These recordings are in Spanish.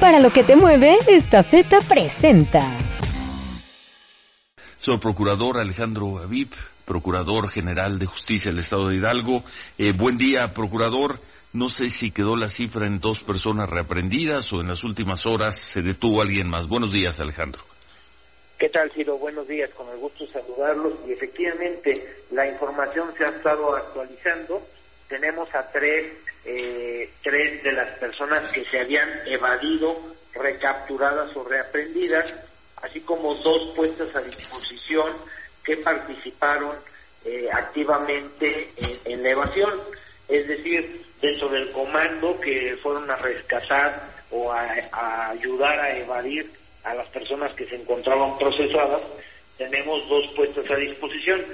Para lo que te mueve, esta feta presenta. Soy procurador Alejandro Aviv, procurador general de justicia del Estado de Hidalgo. Eh, buen día, procurador. No sé si quedó la cifra en dos personas reaprendidas o en las últimas horas se detuvo alguien más. Buenos días, Alejandro. ¿Qué tal, Ciro? Buenos días, con el gusto de saludarlos. Y efectivamente, la información se ha estado actualizando. Tenemos a tres, eh, tres de las personas que se habían evadido, recapturadas o reaprendidas así como dos puestas a disposición que participaron eh, activamente en, la evasión, es decir, dentro del comando que fueron a rescatar o a, ayudar a evadir a las personas que se encontraban procesadas, tenemos dos puestas a disposición.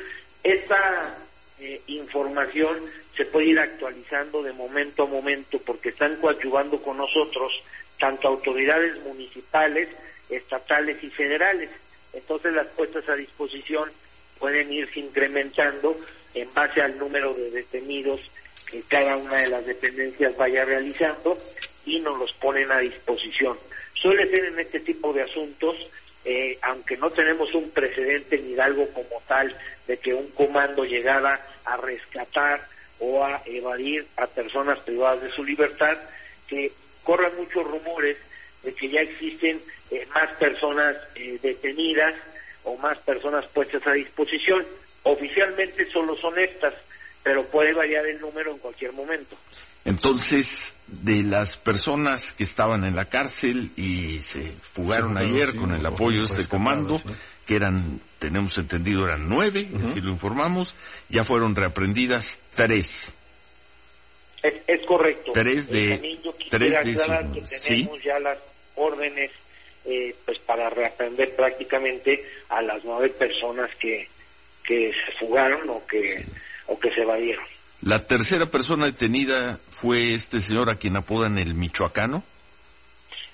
Esta eh, información se puede ir actualizando de momento a momento porque están coadyuvando con nosotros tanto autoridades municipales estatales y federales. Entonces las puestas a disposición pueden irse incrementando en base al número de detenidos que cada una de las dependencias vaya realizando y nos los ponen a disposición. Suele ser en este tipo de asuntos, eh, aunque no tenemos un precedente ni algo como tal de que un comando llegara a rescatar o a evadir a personas privadas de su libertad, que corran muchos rumores de que ya existen eh, más personas eh, detenidas o más personas puestas a disposición. Oficialmente solo son estas, pero puede variar el número en cualquier momento. Entonces, de las personas que estaban en la cárcel y se fugaron ayer con el apoyo de este comando, que eran, tenemos entendido, eran nueve, así lo informamos, ya fueron reaprendidas tres. Es, correcto. Tres de, tres de tenemos ya las órdenes eh, pues para reaprender prácticamente a las nueve personas que, que se fugaron o que, o que se evadieron. La tercera persona detenida fue este señor a quien apodan el michoacano.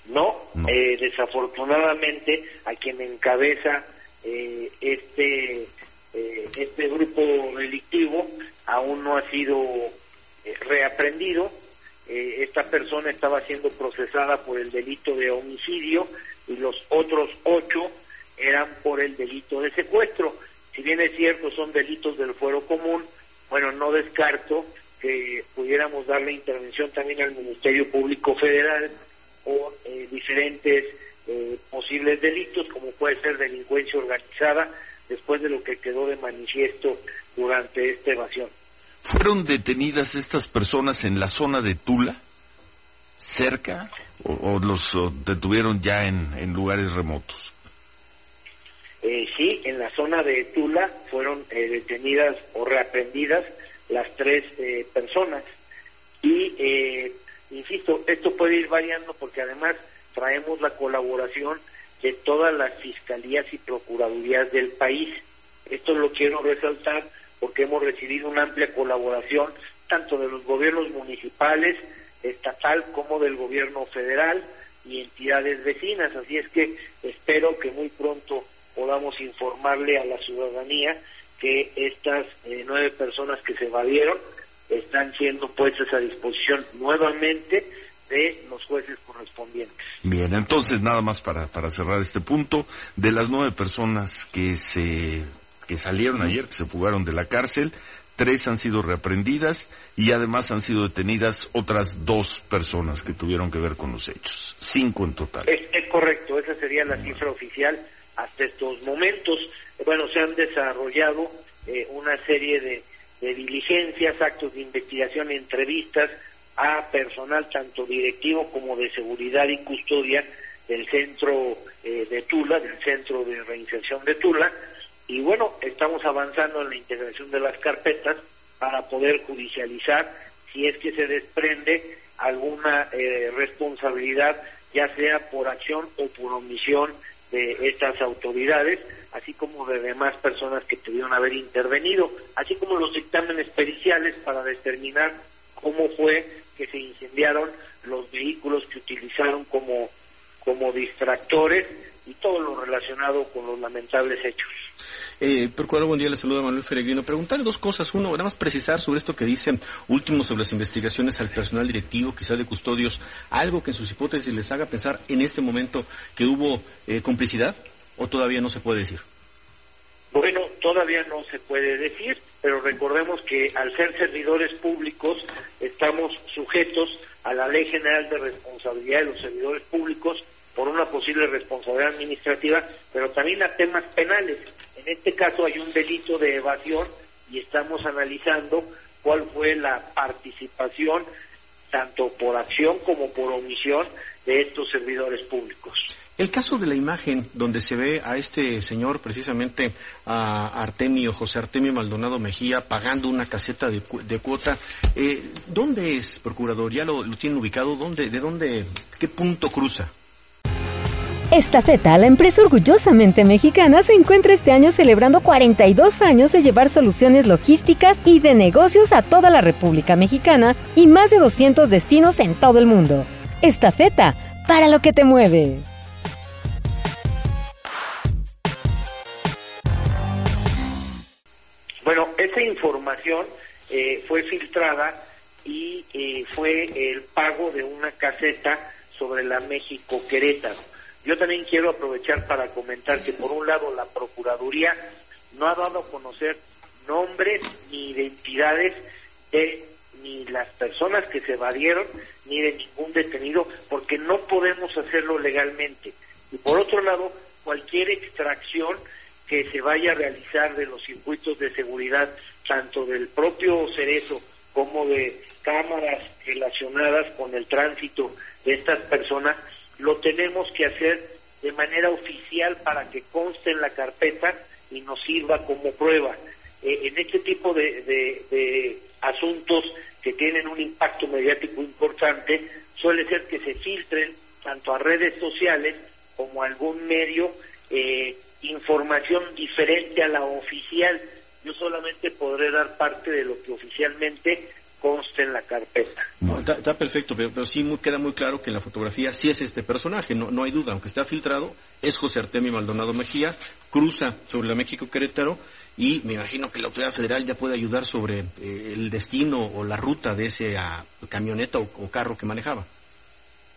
No, Eh, desafortunadamente a quien encabeza eh, este eh, este grupo delictivo aún no ha sido eh, reaprendido. esta persona estaba siendo procesada por el delito de homicidio y los otros ocho eran por el delito de secuestro. Si bien es cierto, son delitos del fuero común, bueno, no descarto que pudiéramos darle intervención también al Ministerio Público Federal o eh, diferentes eh, posibles delitos, como puede ser delincuencia organizada, después de lo que quedó de manifiesto durante esta evasión. ¿Fueron detenidas estas personas en la zona de Tula? ¿Cerca? o, los detuvieron ya en, lugares remotos? Eh, sí, en la zona de Tula fueron eh, detenidas o reaprendidas las tres eh, personas. Y, eh, insisto, esto puede ir variando porque además traemos la colaboración de todas las fiscalías y procuradurías del país. Esto lo quiero resaltar porque hemos recibido una amplia colaboración tanto de los gobiernos municipales, estatal como del gobierno federal y entidades vecinas. Así es que espero que muy pronto podamos informarle a la ciudadanía que estas eh, nueve personas que se evadieron están siendo puestas a disposición nuevamente de los jueces correspondientes. Bien, entonces nada más para, para cerrar este punto, de las nueve personas que se que salieron ayer, que se fugaron de la cárcel, tres han sido reaprendidas y además han sido detenidas otras dos personas que tuvieron que ver con los hechos. Cinco en total. Es, correcto, esa sería la cifra oficial hasta estos momentos. Bueno, se han desarrollado eh, una serie de, diligencias, actos de investigación, entrevistas a personal tanto directivo como de seguridad y custodia del centro eh, de Tula, del centro de reinserción de Tula, y bueno, estamos avanzando en la integración de las carpetas para poder judicializar si es que se desprende alguna eh, responsabilidad, ya sea por acción o por omisión de estas autoridades, así como de demás personas que pudieron haber intervenido, así como los dictámenes periciales para determinar cómo fue que se incendiaron los vehículos que utilizaron como, como distractores y todo lo relacionado con los lamentables hechos. Eh, Procurador, buen día, le saluda Manuel Feregrino. Preguntarle dos cosas. Uno, nada más precisar sobre esto que dice último sobre las investigaciones al personal directivo, quizás de custodios, algo que en sus hipótesis les haga pensar en este momento que hubo eh, complicidad o todavía no se puede decir. Bueno, todavía no se puede decir, pero recordemos que al ser servidores públicos estamos sujetos a la Ley General de Responsabilidad de los Servidores Públicos por una posible responsabilidad administrativa, pero también a temas penales. En este caso hay un delito de evasión y estamos analizando cuál fue la participación, tanto por acción como por omisión, de estos servidores públicos. El caso de la imagen donde se ve a este señor, precisamente a Artemio, José Artemio Maldonado Mejía, pagando una caseta de, cuota, eh, ¿dónde es, procurador? ¿Ya lo, tienen ubicado? ¿Dónde, ¿De dónde, qué punto cruza? Estafeta, la empresa orgullosamente mexicana, se encuentra este año celebrando 42 años de llevar soluciones logísticas y de negocios a toda la República Mexicana y más de 200 destinos en todo el mundo. Estafeta, para lo que te mueve. Esa información eh, fue filtrada y eh, fue el pago de una caseta sobre la México Querétaro. Yo también quiero aprovechar para comentar que por un lado la Procuraduría no ha dado a conocer nombres ni identidades de ni las personas que se evadieron ni de ningún detenido porque no podemos hacerlo legalmente. Y por otro lado, cualquier extracción que se vaya a realizar de los circuitos de seguridad, tanto del propio Cerezo como de cámaras relacionadas con el tránsito de estas personas, lo tenemos que hacer de manera oficial para que conste en la carpeta y nos sirva como prueba. Eh, en este tipo de, asuntos que tienen un impacto mediático importante, suele ser que se filtren tanto a redes sociales como algún medio eh, información diferente a la oficial. Yo solamente podré dar parte de lo que oficialmente conste en la carpeta. está, perfecto, pero, sí queda muy claro que en la fotografía sí es este personaje, no, no hay duda, aunque está filtrado, es José Artemio Maldonado Mejía, cruza sobre la México Querétaro y me imagino que la autoridad federal ya puede ayudar sobre eh, el destino o la ruta de ese ah, camioneta o, carro que manejaba.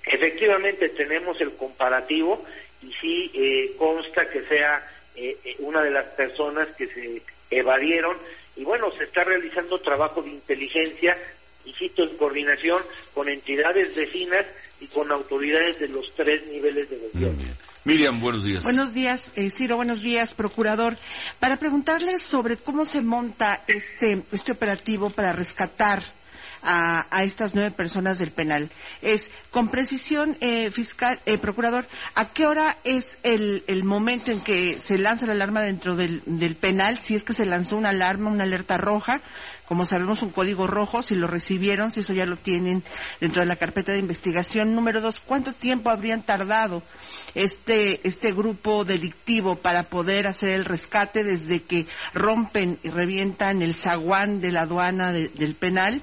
Efectivamente tenemos el comparativo y sí eh, consta que sea eh, una de las personas que se evadieron y bueno, se está realizando trabajo de inteligencia, insisto, en coordinación con entidades vecinas y con autoridades de los tres niveles de gobierno. Miriam, buenos días. Buenos días, eh, Ciro, buenos días, procurador. Para preguntarle sobre cómo se monta este, este operativo para rescatar a, estas nueve personas del penal. Es, con precisión, eh, fiscal, eh, procurador, ¿a qué hora es el, el, momento en que se lanza la alarma dentro del, del penal? Si es que se lanzó una alarma, una alerta roja, como sabemos, un código rojo, si lo recibieron, si eso ya lo tienen dentro de la carpeta de investigación. Número dos, ¿cuánto tiempo habrían tardado este, este grupo delictivo para poder hacer el rescate desde que rompen y revientan el zaguán de la aduana del penal?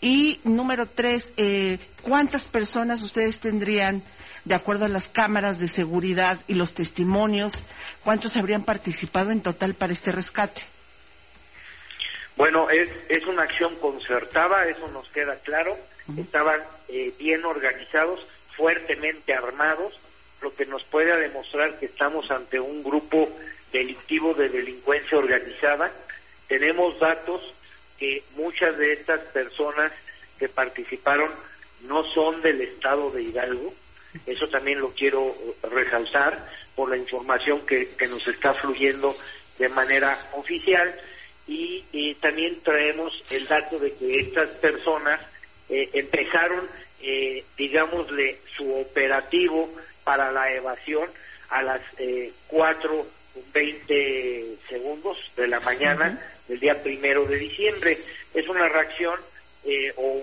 Y número tres, eh, ¿cuántas personas ustedes tendrían, de acuerdo a las cámaras de seguridad y los testimonios, cuántos habrían participado en total para este rescate? Bueno, es, es una acción concertada, eso nos queda claro. Estaban eh, bien organizados, fuertemente armados, lo que nos puede demostrar que estamos ante un grupo delictivo de delincuencia organizada. Tenemos datos que muchas de estas personas que participaron no son del estado de Hidalgo. Eso también lo quiero resaltar por la información que, que nos está fluyendo de manera oficial. Y, también traemos el dato de que estas personas eh, empezaron, eh, digámosle, su operativo para la evasión a las eh, 4.20 segundos de la mañana del día primero de diciembre. Es una reacción eh, o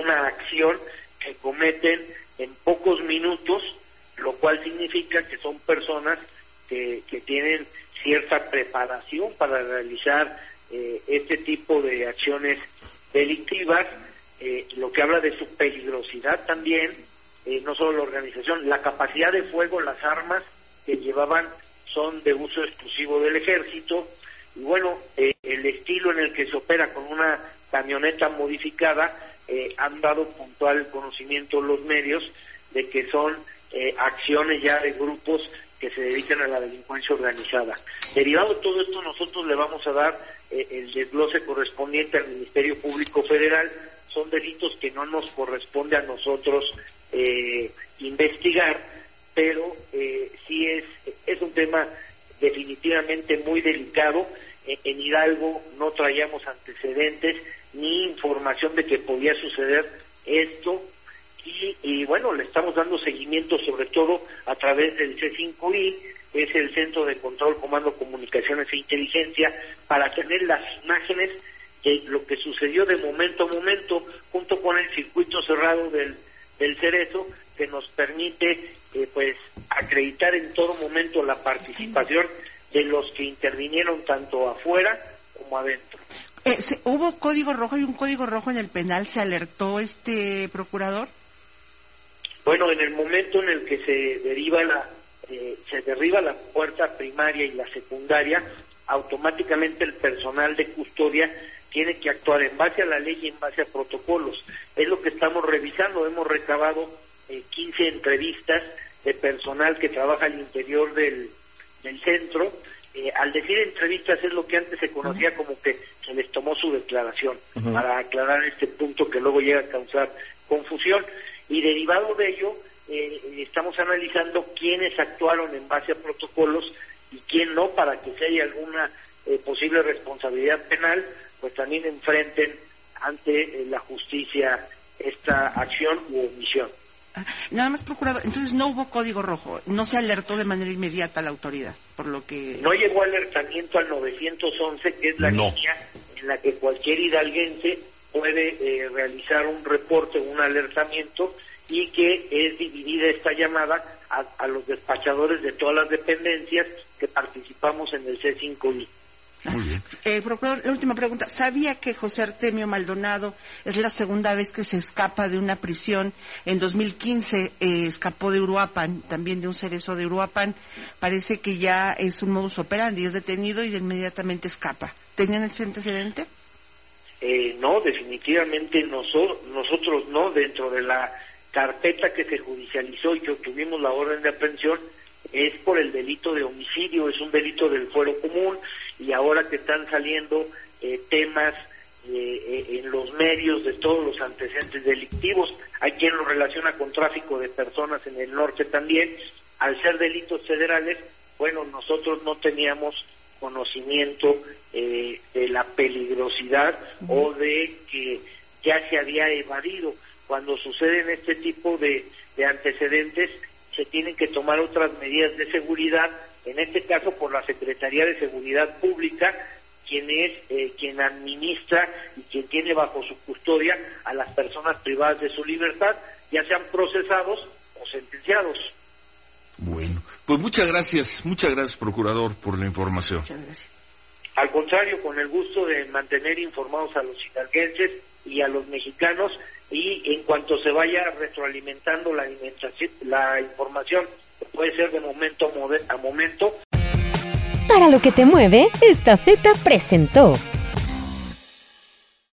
una acción que cometen en pocos minutos, lo cual significa que son personas que, que tienen cierta preparación para realizar eh, este tipo de acciones delictivas, eh, lo que habla de su peligrosidad también, no solo la organización, la capacidad de fuego, las armas que llevaban son de uso exclusivo del ejército. Y bueno, eh, el estilo en el que se opera con una camioneta modificada eh, han dado puntual conocimiento los medios de que son eh, acciones ya de grupos que se dedican a la delincuencia organizada. Derivado de todo esto, nosotros le vamos a dar el desglose correspondiente al Ministerio Público Federal. Son delitos que no nos corresponde a nosotros investigar, pero sí es, es un tema definitivamente muy delicado. En Hidalgo no traíamos antecedentes ni información de que podía suceder esto y, bueno, le estamos dando seguimiento sobre todo a través del C5I, que es el Centro de Control, Comando, Comunicaciones e Inteligencia, para tener las imágenes de lo que sucedió de momento a momento, junto con el circuito cerrado del, del Cerezo, que nos permite eh, pues acreditar en todo momento la participación de los que intervinieron tanto afuera como adentro. Eh, ¿Hubo código rojo y un código rojo en el penal? ¿Se alertó este procurador? Bueno, en el momento en el que se deriva la eh, se derriba la puerta primaria y la secundaria, automáticamente el personal de custodia tiene que actuar en base a la ley y en base a protocolos. Es lo que estamos revisando. Hemos recabado eh, 15 entrevistas de personal que trabaja al interior del, del centro. Eh, al decir entrevistas es lo que antes se conocía como que se les tomó su declaración, para aclarar este punto que luego llega a causar confusión. Y derivado de ello, eh, estamos analizando quiénes actuaron en base a protocolos y quién no, para que si hay alguna eh, posible responsabilidad penal, pues también enfrenten ante la justicia esta acción u omisión. Nada más, procurador, entonces no hubo código rojo, no se alertó de manera inmediata a la autoridad, por lo que... No llegó alertamiento al 911, que es la línea en la que cualquier hidalguense puede eh, realizar un reporte, un alertamiento, y que es dividida esta llamada a, a los despachadores de todas las dependencias que participamos en el C5I. Eh, procurador, la última pregunta. ¿Sabía que José Artemio Maldonado es la segunda vez que se escapa de una prisión? En 2015 eh, escapó de Uruapan, también de un cerezo de Uruapan. Parece que ya es un modus operandi, es detenido y inmediatamente escapa. ¿Tenían ese antecedente? Eh, no, definitivamente nosotros no. Dentro de la carpeta que se judicializó y que obtuvimos la orden de aprehensión, es por el delito de homicidio, es un delito del fuero común y ahora que están saliendo eh, temas eh, eh, en los medios de todos los antecedentes delictivos, hay quien lo relaciona con tráfico de personas en el norte también, al ser delitos federales, bueno, nosotros no teníamos conocimiento de la peligrosidad o de que ya se había evadido. Cuando suceden este tipo de antecedentes, se tienen que tomar otras medidas de seguridad, en este caso por la Secretaría de Seguridad Pública, quien es eh, quien administra y quien tiene bajo su custodia a las personas privadas de su libertad, ya sean procesados o sentenciados. Bueno, pues muchas gracias, muchas gracias, procurador, por la información. Muchas gracias. Al contrario, con el gusto de mantener informados a los hidalguenses y a los mexicanos y en cuanto se vaya retroalimentando la, la información, puede ser de momento a momento. Para lo que te mueve, esta feta presentó.